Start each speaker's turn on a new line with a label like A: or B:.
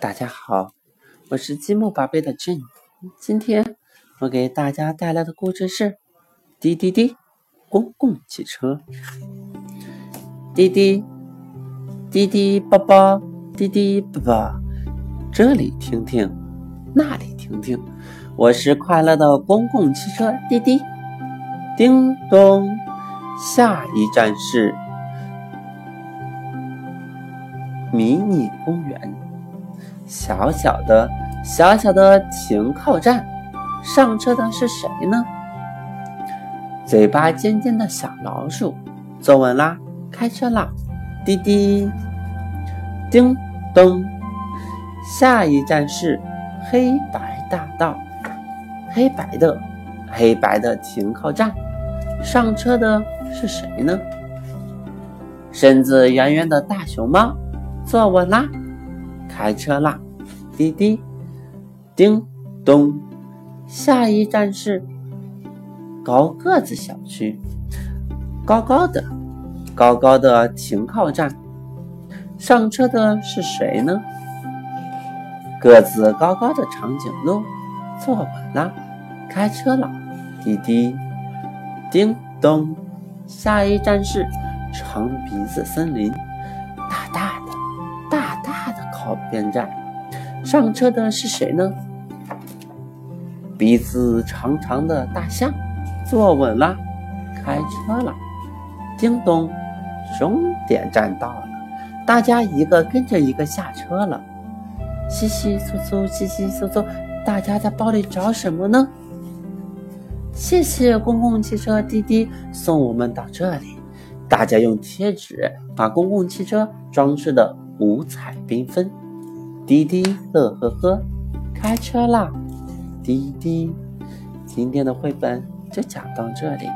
A: 大家好，我是积木宝贝的 Jane。今天我给大家带来的故事是《滴滴滴公共汽车》。滴滴滴滴宝宝，滴滴宝宝，这里听听，那里听听，我是快乐的公共汽车滴滴。叮咚，下一站是迷你公园。小小的、小小的停靠站，上车的是谁呢？嘴巴尖尖的小老鼠，坐稳啦，开车啦！滴滴，叮咚，下一站是黑白大道，黑白的、黑白的停靠站，上车的是谁呢？身子圆圆的大熊猫，坐稳啦！开车啦，滴滴，叮咚，下一站是高个子小区，高高的，高高的停靠站，上车的是谁呢？个子高高的长颈鹿，坐稳啦，开车了，滴滴，叮咚，下一站是长鼻子森林，大大的大大的。靠边站，上车的是谁呢？鼻子长长的大象，坐稳了，开车了。叮咚，终点站到了，大家一个跟着一个下车了。稀稀疏疏，稀稀疏疏，大家在包里找什么呢？谢谢公共汽车滴滴送我们到这里，大家用贴纸把公共汽车装饰的。五彩缤纷，滴滴乐呵呵，开车啦！滴滴，今天的绘本就讲到这里。